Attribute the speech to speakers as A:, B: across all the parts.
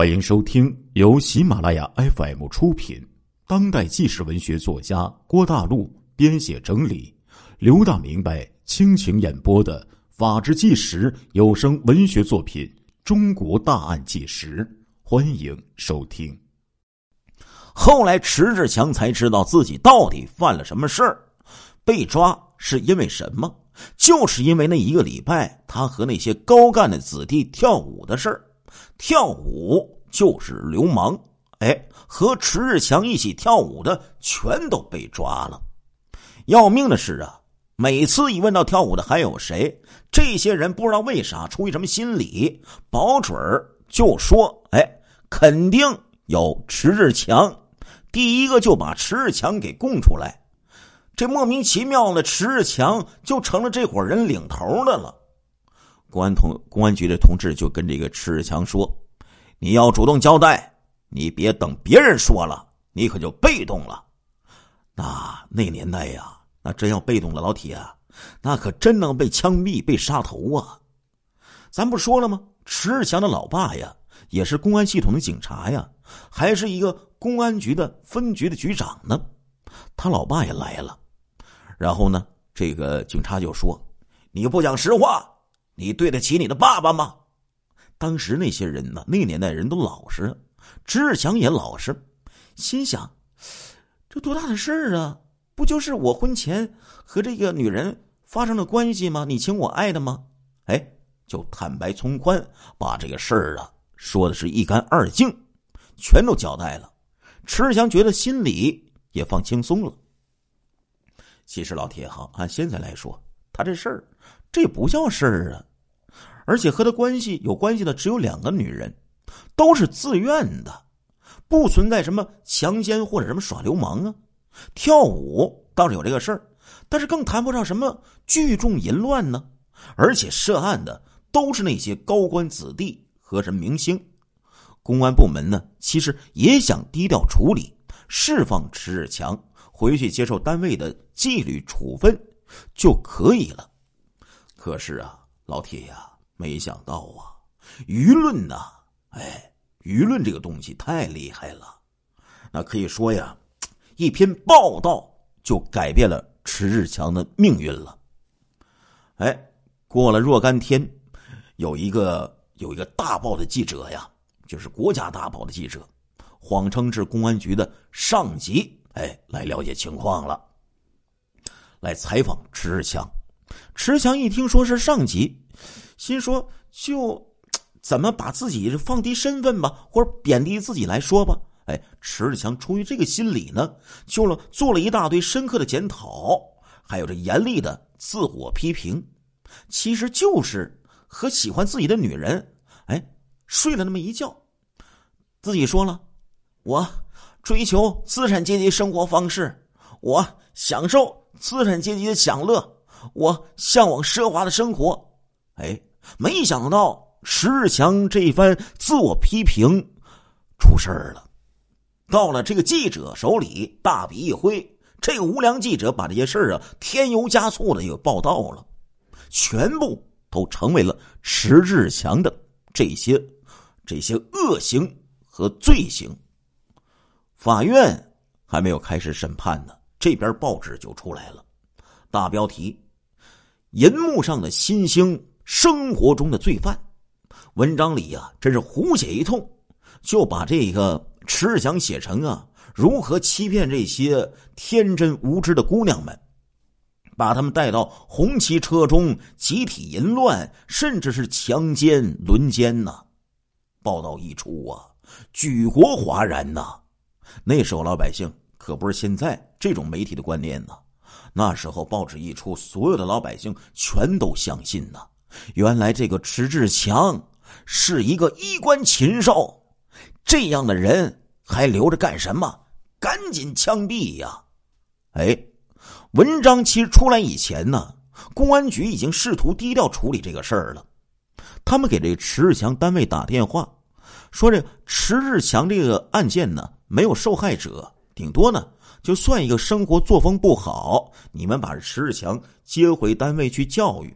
A: 欢迎收听由喜马拉雅 FM 出品、当代纪实文学作家郭大陆编写整理、刘大明白倾情演播的《法制纪实》有声文学作品《中国大案纪实》，欢迎收听。
B: 后来，迟志强才知道自己到底犯了什么事儿，被抓是因为什么？就是因为那一个礼拜，他和那些高干的子弟跳舞的事儿。跳舞就是流氓，哎，和迟日强一起跳舞的全都被抓了。要命的是啊，每次一问到跳舞的还有谁，这些人不知道为啥出于什么心理，保准儿就说：“哎，肯定有迟日强。”第一个就把迟日强给供出来。这莫名其妙的迟日强就成了这伙人领头的了。公安同公安局的同志就跟这个迟日强说：“你要主动交代，你别等别人说了，你可就被动了。那那年代呀，那真要被动了，老铁，啊那可真能被枪毙、被杀头啊！咱不说了吗？迟日强的老爸呀，也是公安系统的警察呀，还是一个公安局的分局的局长呢。他老爸也来了，然后呢，这个警察就说：‘你不讲实话。’”你对得起你的爸爸吗？当时那些人呢？那个年代人都老实，迟志强也老实，心想：这多大的事儿啊？不就是我婚前和这个女人发生了关系吗？你情我爱的吗？哎，就坦白从宽，把这个事儿啊说的是一干二净，全都交代了。迟志强觉得心里也放轻松了。其实老铁哈，按现在来说，他这事儿这不叫事儿啊。而且和他关系有关系的只有两个女人，都是自愿的，不存在什么强奸或者什么耍流氓啊。跳舞倒是有这个事儿，但是更谈不上什么聚众淫乱呢。而且涉案的都是那些高官子弟和什么明星。公安部门呢，其实也想低调处理，释放迟日强回去接受单位的纪律处分就可以了。可是啊，老铁呀。没想到啊，舆论呐，哎，舆论这个东西太厉害了，那可以说呀，一篇报道就改变了迟日强的命运了。哎，过了若干天，有一个有一个大报的记者呀，就是国家大报的记者，谎称是公安局的上级，哎，来了解情况了，来采访迟日强。迟强一听说是上级。心说：“就怎么把自己放低身份吧，或者贬低自己来说吧。”哎，迟志强出于这个心理呢，就了做了一大堆深刻的检讨，还有这严厉的自我批评。其实就是和喜欢自己的女人，哎，睡了那么一觉。自己说了：“我追求资产阶级生活方式，我享受资产阶级的享乐，我向往奢华的生活。”哎。没想到石志强这一番自我批评出事儿了，到了这个记者手里，大笔一挥，这个无良记者把这些事儿啊添油加醋的又报道了，全部都成为了石志强的这些这些恶行和罪行。法院还没有开始审判呢，这边报纸就出来了，大标题：银幕上的新星。生活中的罪犯，文章里呀，真是胡写一通，就把这个迟日强写成啊，如何欺骗这些天真无知的姑娘们，把他们带到红旗车中集体淫乱，甚至是强奸、轮奸呐。报道一出啊，举国哗然呐。那时候老百姓可不是现在这种媒体的观念呐，那时候报纸一出，所有的老百姓全都相信呐。原来这个迟志强是一个衣冠禽兽，这样的人还留着干什么？赶紧枪毙呀！哎，文章其实出来以前呢，公安局已经试图低调处理这个事儿了。他们给这迟志强单位打电话，说这迟志强这个案件呢没有受害者，顶多呢就算一个生活作风不好，你们把迟志强接回单位去教育。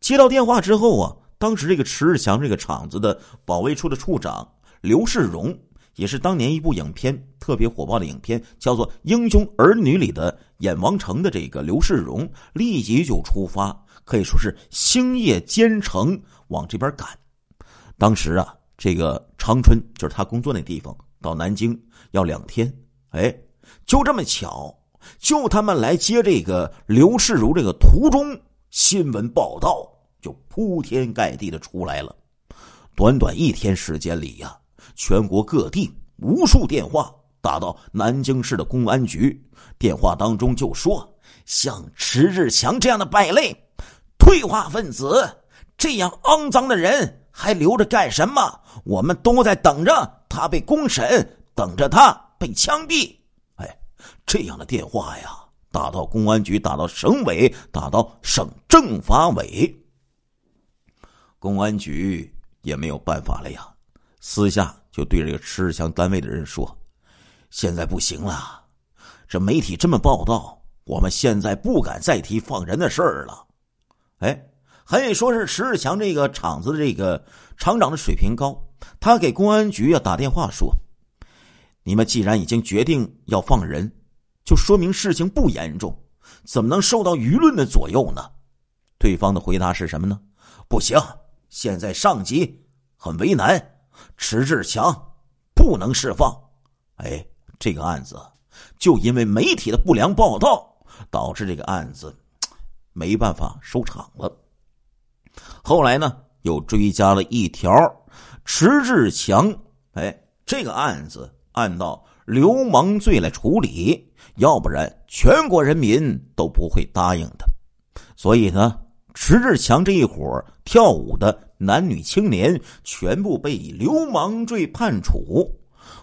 B: 接到电话之后啊，当时这个迟日强这个厂子的保卫处的处长刘世荣，也是当年一部影片特别火爆的影片，叫做《英雄儿女》里的演王成的这个刘世荣，立即就出发，可以说是星夜兼程往这边赶。当时啊，这个长春就是他工作那地方，到南京要两天。哎，就这么巧，就他们来接这个刘世如这个途中，新闻报道就铺天盖地的出来了。短短一天时间里呀，全国各地无数电话打到南京市的公安局，电话当中就说：“像迟志强这样的败类、退化分子，这样肮脏的人。”还留着干什么？我们都在等着他被公审，等着他被枪毙。哎，这样的电话呀，打到公安局，打到省委，打到省政法委，公安局也没有办法了呀。私下就对这个迟志强单位的人说：“现在不行了，这媒体这么报道，我们现在不敢再提放人的事儿了。”哎。还得说是迟志强这个厂子的这个厂长的水平高，他给公安局啊打电话说：“你们既然已经决定要放人，就说明事情不严重，怎么能受到舆论的左右呢？”对方的回答是什么呢？不行，现在上级很为难，迟志强不能释放。哎，这个案子就因为媒体的不良报道，导致这个案子没办法收场了。后来呢，又追加了一条，迟志强，哎，这个案子按照流氓罪来处理，要不然全国人民都不会答应的。所以呢，迟志强这一伙跳舞的男女青年全部被以流氓罪判处，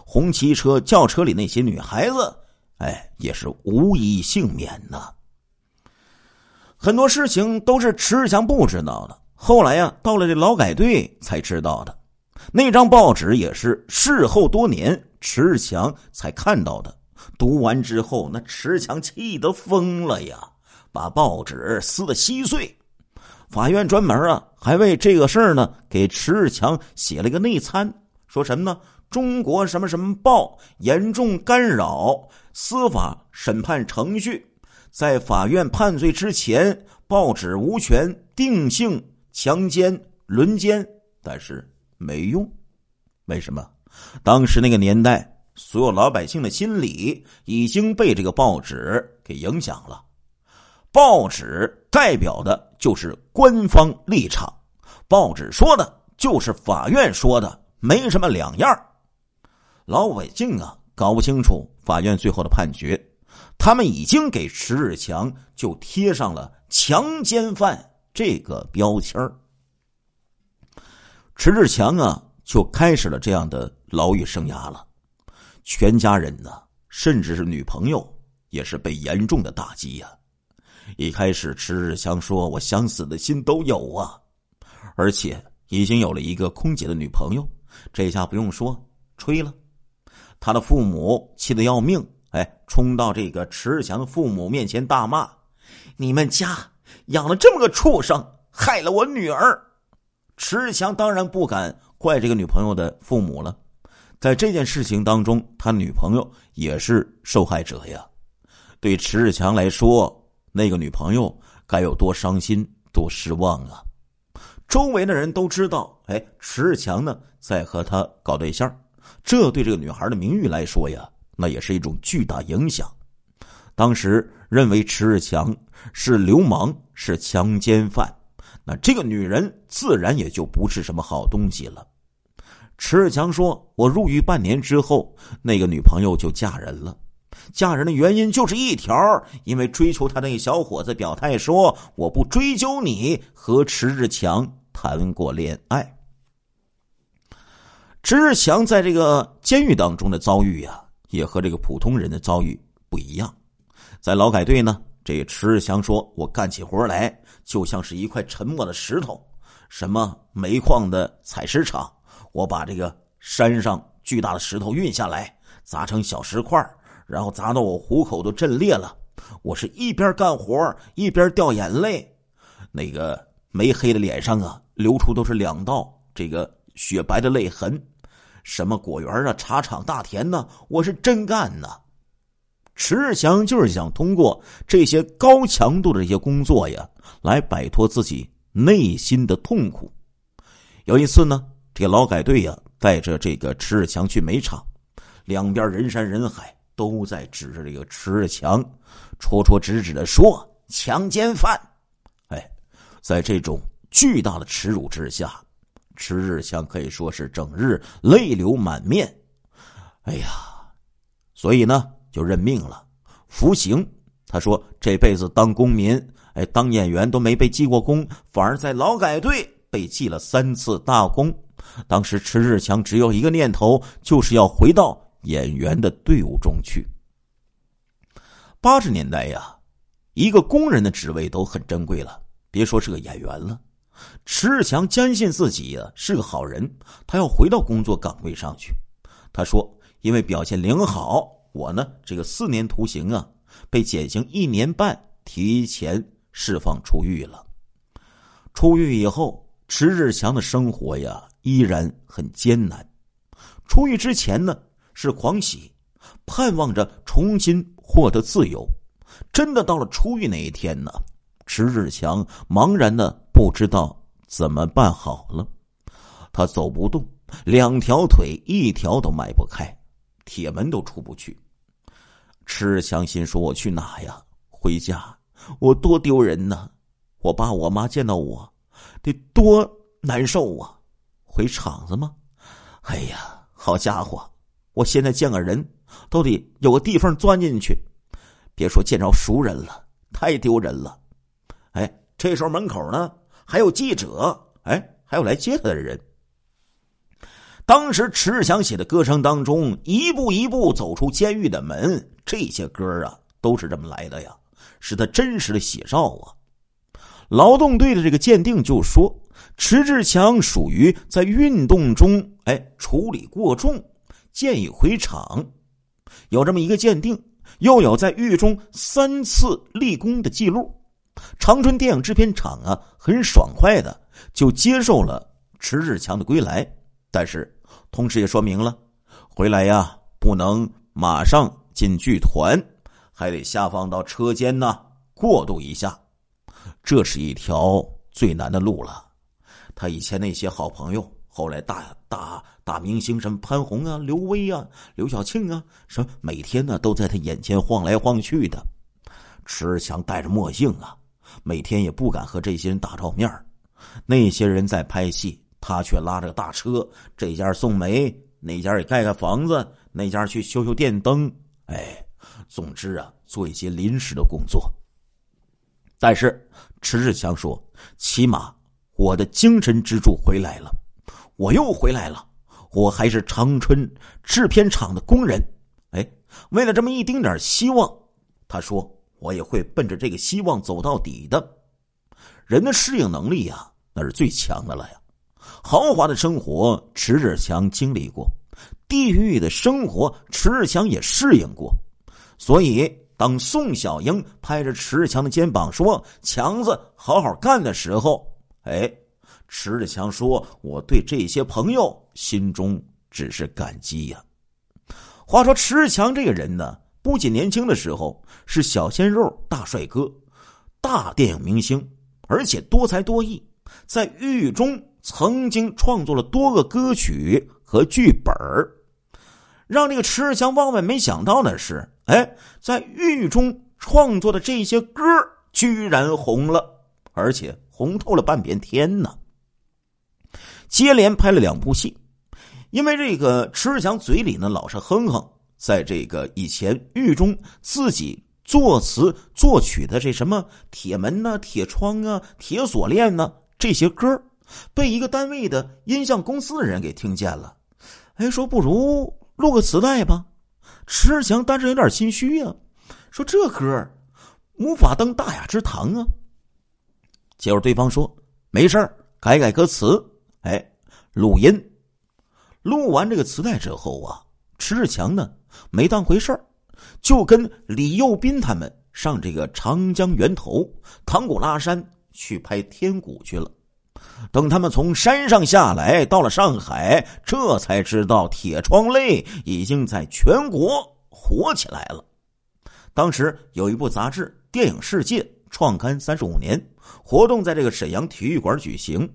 B: 红旗车轿车里那些女孩子，哎，也是无一幸免呐。很多事情都是迟志强不知道的。后来呀，到了这劳改队才知道的，那张报纸也是事后多年，迟志强才看到的。读完之后，那迟强气得疯了呀，把报纸撕得稀碎。法院专门啊，还为这个事儿呢，给迟强写了个内参，说什么呢？中国什么什么报严重干扰司法审判程序，在法院判罪之前，报纸无权定性。强奸、轮奸，但是没用。为什么？当时那个年代，所有老百姓的心理已经被这个报纸给影响了。报纸代表的就是官方立场，报纸说的就是法院说的，没什么两样。老百姓啊，搞不清楚法院最后的判决，他们已经给迟日强就贴上了强奸犯。这个标签儿，迟志强啊，就开始了这样的牢狱生涯了。全家人呢，甚至是女朋友，也是被严重的打击呀。一开始，迟志强说：“我想死的心都有啊，而且已经有了一个空姐的女朋友。”这下不用说，吹了。他的父母气得要命，哎，冲到这个迟志强的父母面前大骂：“你们家！”养了这么个畜生，害了我女儿。迟强当然不敢怪这个女朋友的父母了，在这件事情当中，他女朋友也是受害者呀。对迟志强来说，那个女朋友该有多伤心、多失望啊！周围的人都知道，哎，迟志强呢在和他搞对象，这对这个女孩的名誉来说呀，那也是一种巨大影响。当时认为迟志强是流氓，是强奸犯，那这个女人自然也就不是什么好东西了。迟志强说：“我入狱半年之后，那个女朋友就嫁人了。嫁人的原因就是一条，因为追求她那个小伙子表态说我不追究你和迟志强谈过恋爱。”迟志强在这个监狱当中的遭遇呀，也和这个普通人的遭遇不一样。在劳改队呢，这迟志强说：“我干起活来就像是一块沉默的石头。什么煤矿的采石场，我把这个山上巨大的石头运下来，砸成小石块，然后砸到我虎口都震裂了。我是一边干活一边掉眼泪，那个煤黑的脸上啊，流出都是两道这个雪白的泪痕。什么果园啊、茶厂、大田呢，我是真干呢。迟志强就是想通过这些高强度的这些工作呀，来摆脱自己内心的痛苦。有一次呢，这劳改队呀带着这个迟志强去煤场，两边人山人海，都在指着这个迟志强，戳戳指指的说“强奸犯”。哎，在这种巨大的耻辱之下，迟志强可以说是整日泪流满面。哎呀，所以呢。就认命了，服刑。他说：“这辈子当公民，哎，当演员都没被记过功，反而在劳改队被记了三次大功。当时迟志强只有一个念头，就是要回到演员的队伍中去。八十年代呀，一个工人的职位都很珍贵了，别说是个演员了。迟志强坚信自己呀是个好人，他要回到工作岗位上去。他说：因为表现良好。”我呢，这个四年徒刑啊，被减刑一年半，提前释放出狱了。出狱以后，迟日强的生活呀，依然很艰难。出狱之前呢，是狂喜，盼望着重新获得自由。真的到了出狱那一天呢，迟日强茫然的不知道怎么办好了。他走不动，两条腿一条都迈不开，铁门都出不去。迟强心说：“我去哪呀？回家，我多丢人呐！我爸我妈见到我，得多难受啊！回厂子吗？哎呀，好家伙！我现在见个人，都得有个地方钻进去，别说见着熟人了，太丢人了。哎，这时候门口呢还有记者，哎，还有来接他的人。当时迟志强写的歌声当中，一步一步走出监狱的门。”这些歌啊，都是这么来的呀，是他真实的写照啊。劳动队的这个鉴定就说，迟志强属于在运动中哎处理过重，建议回厂。有这么一个鉴定，又有在狱中三次立功的记录。长春电影制片厂啊，很爽快的就接受了迟志强的归来，但是同时也说明了，回来呀不能马上。进剧团，还得下放到车间呢，过渡一下。这是一条最难的路了。他以前那些好朋友，后来大大大明星，什么潘虹啊、刘威啊、刘晓庆啊，什么每天呢都在他眼前晃来晃去的。迟志强戴着墨镜啊，每天也不敢和这些人打照面那些人在拍戏，他却拉着大车，这家送煤，那家也盖盖房子，那家去修修电灯。哎，总之啊，做一些临时的工作。但是迟志强说：“起码我的精神支柱回来了，我又回来了，我还是长春制片厂的工人。”哎，为了这么一丁点希望，他说：“我也会奔着这个希望走到底的。”人的适应能力呀，那是最强的了呀。豪华的生活，迟志强经历过。地狱的生活，迟志强也适应过，所以当宋小英拍着迟志强的肩膀说：“强子，好好干”的时候，哎，迟志强说：“我对这些朋友心中只是感激呀。”话说迟志强这个人呢，不仅年轻的时候是小鲜肉、大帅哥、大电影明星，而且多才多艺，在狱中曾经创作了多个歌曲。和剧本让这个迟志强万万没想到的是，哎，在狱中创作的这些歌居然红了，而且红透了半边天呢。接连拍了两部戏，因为这个迟志强嘴里呢老是哼哼，在这个以前狱中自己作词作曲的这什么铁门呐、铁窗啊、铁锁链呐这些歌被一个单位的音像公司的人给听见了。哎，说不如录个磁带吧。迟志强当时有点心虚呀，说这歌无法登大雅之堂啊。结果对方说没事改改歌词。哎，录音，录完这个磁带之后啊，迟志强呢没当回事就跟李幼斌他们上这个长江源头、唐古拉山去拍天鼓去了。等他们从山上下来，到了上海，这才知道铁窗泪已经在全国火起来了。当时有一部杂志《电影世界》创刊三十五年，活动在这个沈阳体育馆举行。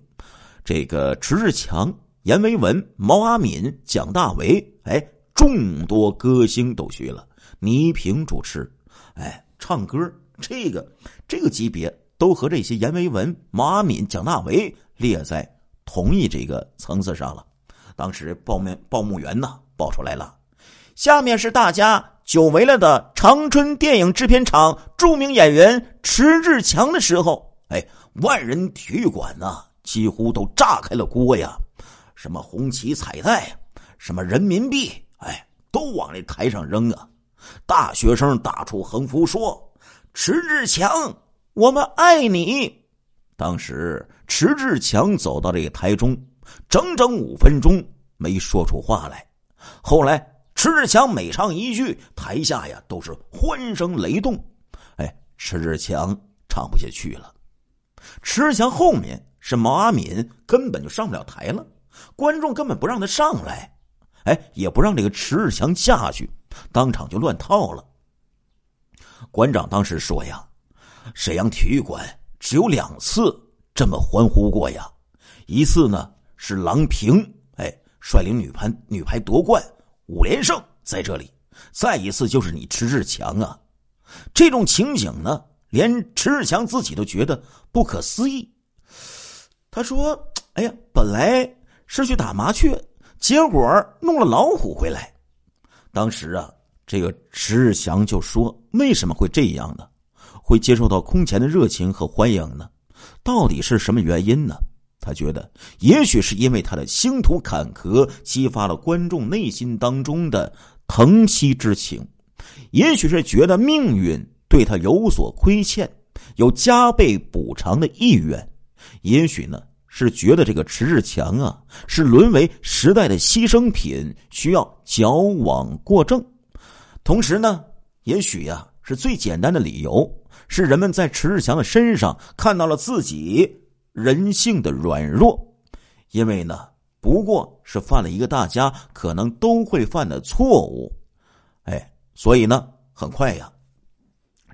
B: 这个迟志强、阎维文、毛阿敏、蒋大为，哎，众多歌星都去了。倪萍主持，哎，唱歌，这个这个级别都和这些阎维文、毛阿敏、蒋大为列在同一这个层次上了。当时报面报幕员呢报出来了，下面是大家久违了的长春电影制片厂著名演员迟志强的时候，哎，万人体育馆呐。几乎都炸开了锅呀！什么红旗彩带，什么人民币，哎，都往那台上扔啊！大学生打出横幅说：“迟志强，我们爱你。”当时迟志强走到这个台中，整整五分钟没说出话来。后来迟志强每唱一句，台下呀都是欢声雷动。哎，迟志强唱不下去了。迟志强后面。是毛阿敏根本就上不了台了，观众根本不让他上来，哎，也不让这个迟志强下去，当场就乱套了。馆长当时说呀：“沈阳体育馆只有两次这么欢呼过呀，一次呢是郎平，哎，率领女排女排夺冠五连胜在这里，再一次就是你迟志强啊，这种情景呢，连迟志强自己都觉得不可思议。”他说：“哎呀，本来是去打麻雀，结果弄了老虎回来。当时啊，这个迟志祥就说：为什么会这样呢？会接受到空前的热情和欢迎呢？到底是什么原因呢？他觉得，也许是因为他的星途坎坷激发了观众内心当中的疼惜之情，也许是觉得命运对他有所亏欠，有加倍补偿的意愿。”也许呢，是觉得这个迟志强啊，是沦为时代的牺牲品，需要矫枉过正。同时呢，也许呀，是最简单的理由，是人们在迟志强的身上看到了自己人性的软弱。因为呢，不过是犯了一个大家可能都会犯的错误，哎，所以呢，很快呀，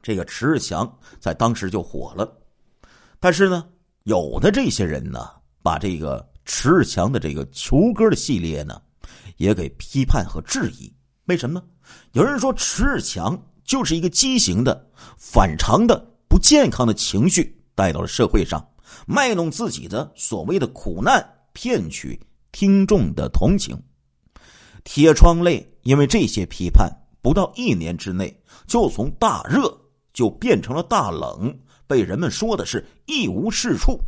B: 这个迟志强在当时就火了。但是呢。有的这些人呢，把这个迟志强的这个球歌的系列呢，也给批判和质疑。为什么呢？有人说迟志强就是一个畸形的、反常的、不健康的情绪带到了社会上，卖弄自己的所谓的苦难，骗取听众的同情。铁窗泪因为这些批判，不到一年之内就从大热就变成了大冷。被人们说的是一无是处。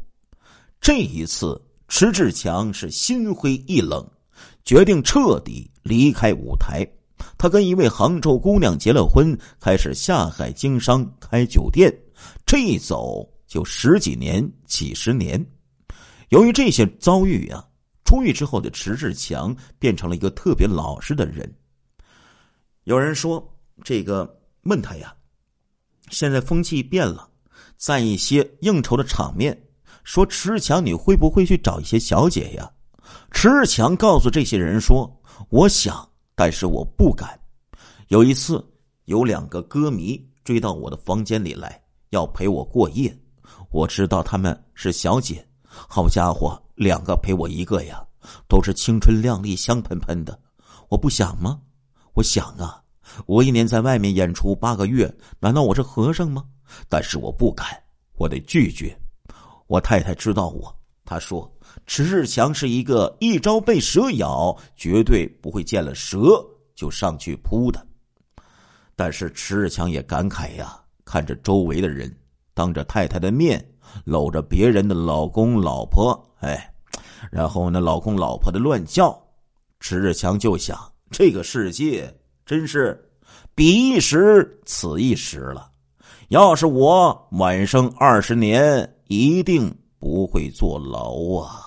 B: 这一次，迟志强是心灰意冷，决定彻底离开舞台。他跟一位杭州姑娘结了婚，开始下海经商，开酒店。这一走就十几年、几十年。由于这些遭遇啊，出狱之后的迟志强变成了一个特别老实的人。有人说：“这个问他呀，现在风气变了。”在一些应酬的场面，说迟志强，你会不会去找一些小姐呀？迟志强告诉这些人说：“我想，但是我不敢。”有一次，有两个歌迷追到我的房间里来，要陪我过夜。我知道他们是小姐，好家伙，两个陪我一个呀，都是青春靓丽、香喷喷的。我不想吗？我想啊，我一年在外面演出八个月，难道我是和尚吗？但是我不敢，我得拒绝。我太太知道我，她说迟志强是一个一朝被蛇咬，绝对不会见了蛇就上去扑的。但是迟志强也感慨呀，看着周围的人当着太太的面搂着别人的老公老婆，哎，然后那老公老婆的乱叫，迟志强就想：这个世界真是彼一时，此一时了。要是我晚生二十年，一定不会坐牢啊！